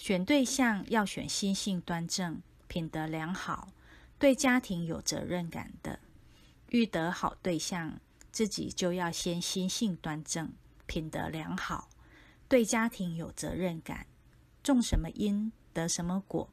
选对象要选心性端正品德良好对家庭有责任感的。遇得好对象自己就要先心性端正品德良好对家庭有责任感。种什么因得什么果